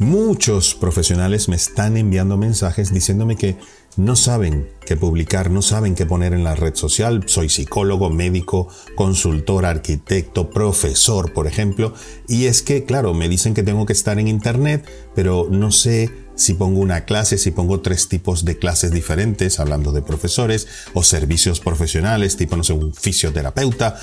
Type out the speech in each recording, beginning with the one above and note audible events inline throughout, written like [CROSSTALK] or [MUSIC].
Muchos profesionales me están enviando mensajes diciéndome que no saben qué publicar, no saben qué poner en la red social. Soy psicólogo, médico, consultor, arquitecto, profesor, por ejemplo. Y es que, claro, me dicen que tengo que estar en Internet, pero no sé si pongo una clase, si pongo tres tipos de clases diferentes, hablando de profesores, o servicios profesionales, tipo, no sé, un fisioterapeuta,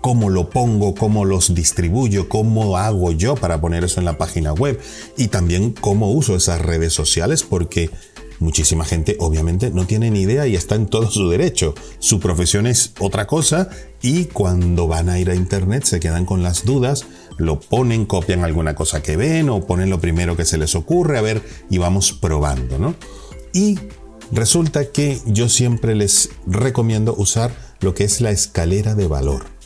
cómo lo pongo, cómo los distribuyo, cómo hago yo para poner eso en la página web y también cómo uso esas redes sociales porque muchísima gente obviamente no tiene ni idea y está en todo su derecho. Su profesión es otra cosa y cuando van a ir a internet se quedan con las dudas, lo ponen, copian alguna cosa que ven o ponen lo primero que se les ocurre, a ver, y vamos probando, ¿no? Y resulta que yo siempre les recomiendo usar lo que es la escalera de valor.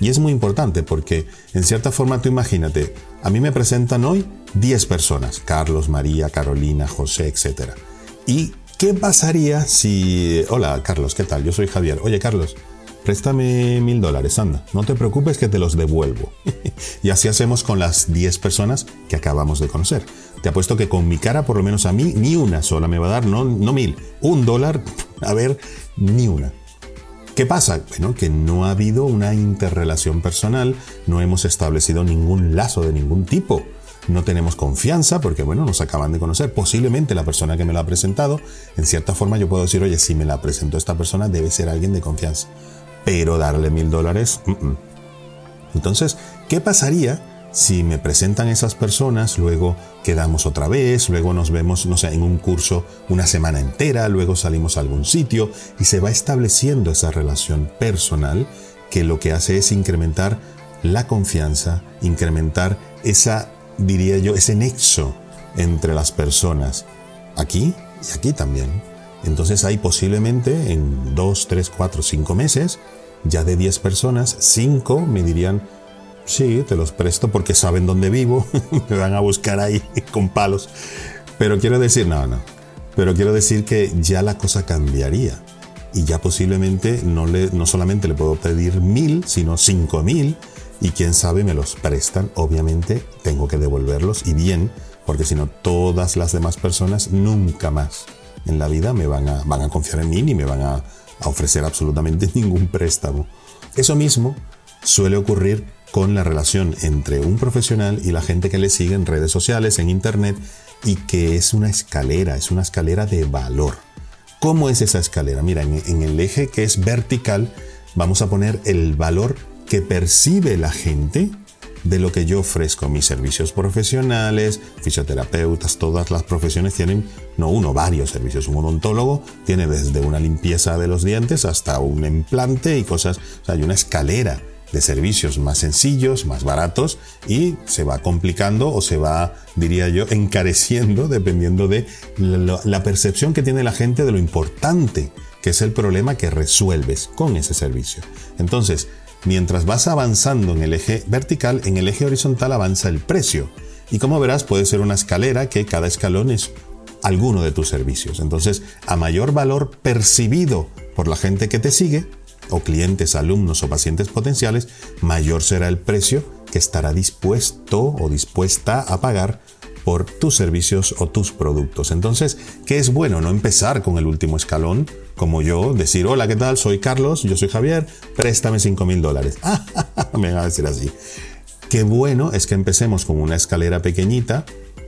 Y es muy importante porque, en cierta forma, tú imagínate, a mí me presentan hoy 10 personas, Carlos, María, Carolina, José, etc. ¿Y qué pasaría si... Hola, Carlos, ¿qué tal? Yo soy Javier. Oye, Carlos, préstame mil dólares, anda, no te preocupes que te los devuelvo. [LAUGHS] y así hacemos con las 10 personas que acabamos de conocer. Te apuesto que con mi cara, por lo menos a mí, ni una sola me va a dar, no, no mil, un dólar, [LAUGHS] a ver, ni una. ¿Qué pasa? Bueno, que no ha habido una interrelación personal, no hemos establecido ningún lazo de ningún tipo. No tenemos confianza porque, bueno, nos acaban de conocer. Posiblemente la persona que me lo ha presentado, en cierta forma yo puedo decir, oye, si me la presentó esta persona, debe ser alguien de confianza. Pero darle mil dólares, entonces, ¿qué pasaría si me presentan esas personas, luego quedamos otra vez, luego nos vemos, no sé, en un curso una semana entera, luego salimos a algún sitio y se va estableciendo esa relación personal que lo que hace es incrementar la confianza, incrementar esa, diría yo, ese nexo entre las personas, aquí y aquí también. Entonces ahí posiblemente en dos, tres, cuatro, cinco meses, ya de 10 personas, 5 me dirían, Sí, te los presto porque saben dónde vivo. [LAUGHS] Me van a buscar ahí [LAUGHS] con palos. Pero quiero decir, no, no. Pero quiero decir que ya la cosa cambiaría. Y ya posiblemente no, le, no solamente le puedo pedir mil, sino cinco mil. Y quién sabe, me los prestan. Obviamente tengo que devolverlos y bien, porque si no, todas las demás personas nunca más en la vida me van a, van a confiar en mí ni me van a, a ofrecer absolutamente [LAUGHS] ningún préstamo. Eso mismo suele ocurrir con la relación entre un profesional y la gente que le sigue en redes sociales, en internet, y que es una escalera, es una escalera de valor. ¿Cómo es esa escalera? Mira, en, el eje que es vertical, vamos a poner el valor que percibe la gente de lo que yo ofrezco. Mis servicios profesionales, fisioterapeutas, todas las profesiones tienen, no uno, varios servicios. Un odontólogo tiene desde una limpieza de los dientes hasta un implante y cosas. Hay una escalera de servicios más sencillos, más baratos y se va complicando o se va, diría yo, encareciendo [LAUGHS] dependiendo de la, percepción que tiene la gente de lo importante que es el problema que resuelves con ese servicio. Entonces, mientras vas avanzando en el eje vertical, en el eje horizontal avanza el precio. Y como verás, puede ser una escalera que cada escalón es alguno de tus servicios. Entonces, a mayor valor percibido por la gente que te sigue, o clientes, alumnos o pacientes potenciales, mayor será el precio que estará dispuesto o dispuesta a pagar por tus servicios o tus productos. Entonces, ¿qué es bueno? No empezar con el último escalón, como yo, decir, hola, ¿qué tal? Soy Carlos, yo soy Javier, préstame 5 mil dólares. [LAUGHS] Me van a decir así. Qué bueno es que empecemos con una escalera pequeñita,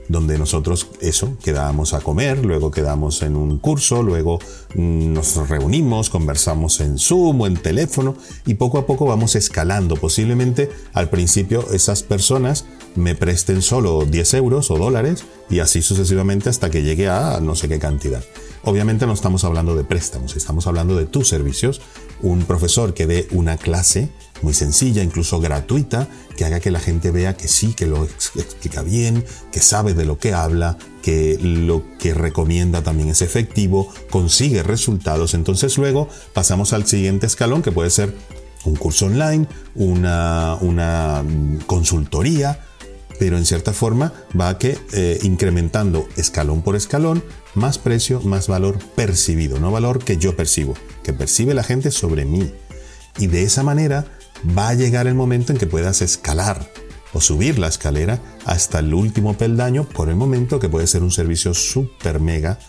donde nosotros eso, quedábamos a comer, luego quedamos en un curso, luego mm, nos reunimos, conversamos en Zoom o en teléfono y poco a poco vamos escalando. Posiblemente al principio esas personas me presten solo 10 euros o dólares y así sucesivamente hasta que llegue a no sé qué cantidad. Obviamente no estamos hablando de préstamos, estamos hablando de tus servicios. Un profesor que dé una clase muy sencilla, incluso gratuita, que haga que la gente vea que sí, que lo explica bien, que sabe de lo que habla, que lo que recomienda también es efectivo, consigue resultados. Entonces luego pasamos al siguiente escalón, que puede ser un curso online, una, una consultoría, pero en cierta forma va que eh, incrementando escalón por escalón, más precio, más valor percibido, no valor que yo percibo, que percibe la gente sobre mí. Y de esa manera va a llegar el momento en que puedas escalar o subir la escalera hasta el último peldaño por el momento que puede ser un servicio super mega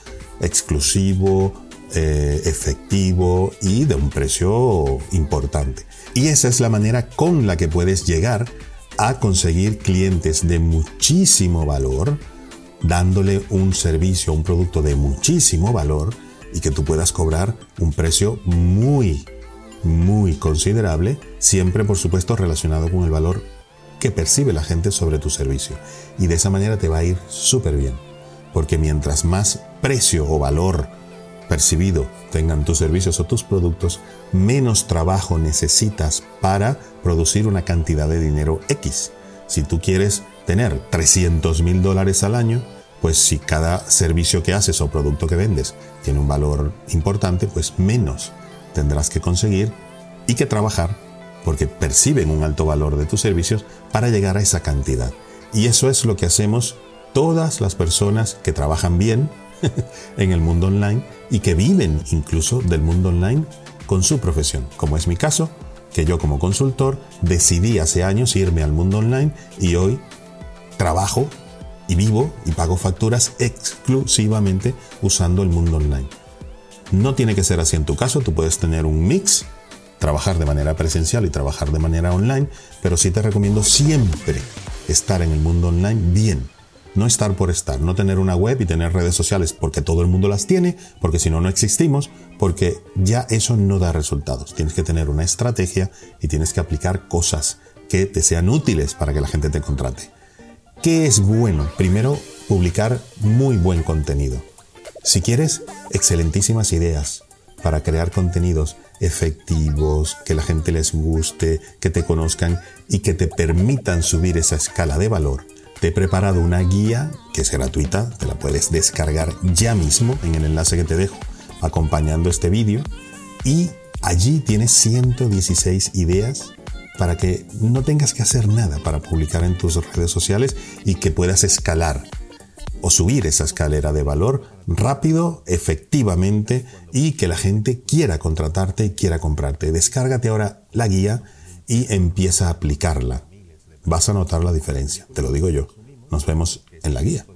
exclusivo, eh, efectivo y de un precio importante. Y esa es la manera con la que puedes llegar a conseguir clientes de muchísimo valor, dándole un servicio, un producto de muchísimo valor y que tú puedas cobrar un precio muy, muy considerable, siempre por supuesto relacionado con el valor que percibe la gente sobre tu servicio. Y de esa manera te va a ir súper bien, porque mientras más precio o valor percibido tengan tus servicios o tus productos, menos trabajo necesitas para producir una cantidad de dinero X. Si tú quieres tener 300 mil dólares al año, pues si cada servicio que haces o producto que vendes tiene un valor importante, pues menos tendrás que conseguir y que trabajar porque perciben un alto valor de tus servicios para llegar a esa cantidad. Y eso es lo que hacemos todas las personas que trabajan bien [LAUGHS] en el mundo online y que viven incluso del mundo online con su profesión, como es mi caso, que yo como consultor decidí hace años irme al mundo online y hoy trabajo y vivo y pago facturas exclusivamente usando el mundo online. No tiene que ser así en tu caso, tú puedes tener un mix, trabajar de manera presencial y trabajar de manera online, pero sí te recomiendo siempre estar en el mundo online bien, no estar por estar, no tener una web y tener redes sociales porque todo el mundo las tiene, porque si no, no existimos, porque ya eso no da resultados. Tienes que tener una estrategia y tienes que aplicar cosas que te sean útiles para que la gente te contrate. ¿Qué es bueno? Primero, publicar muy buen contenido. Si quieres, excelentísimas ideas para crear contenidos efectivos, que la gente les guste, que te conozcan y que te permitan subir esa escala de valor te he preparado una guía que es gratuita, te la puedes descargar ya mismo en el enlace que te dejo acompañando este vídeo. Y allí tienes 116 ideas para que no tengas que hacer nada para publicar en tus redes sociales y que puedas escalar o subir esa escalera de valor rápido, efectivamente y que la gente quiera contratarte y quiera comprarte. Descárgate ahora la guía y empieza a aplicarla vas a notar la diferencia, te lo digo yo. Nos vemos en la guía.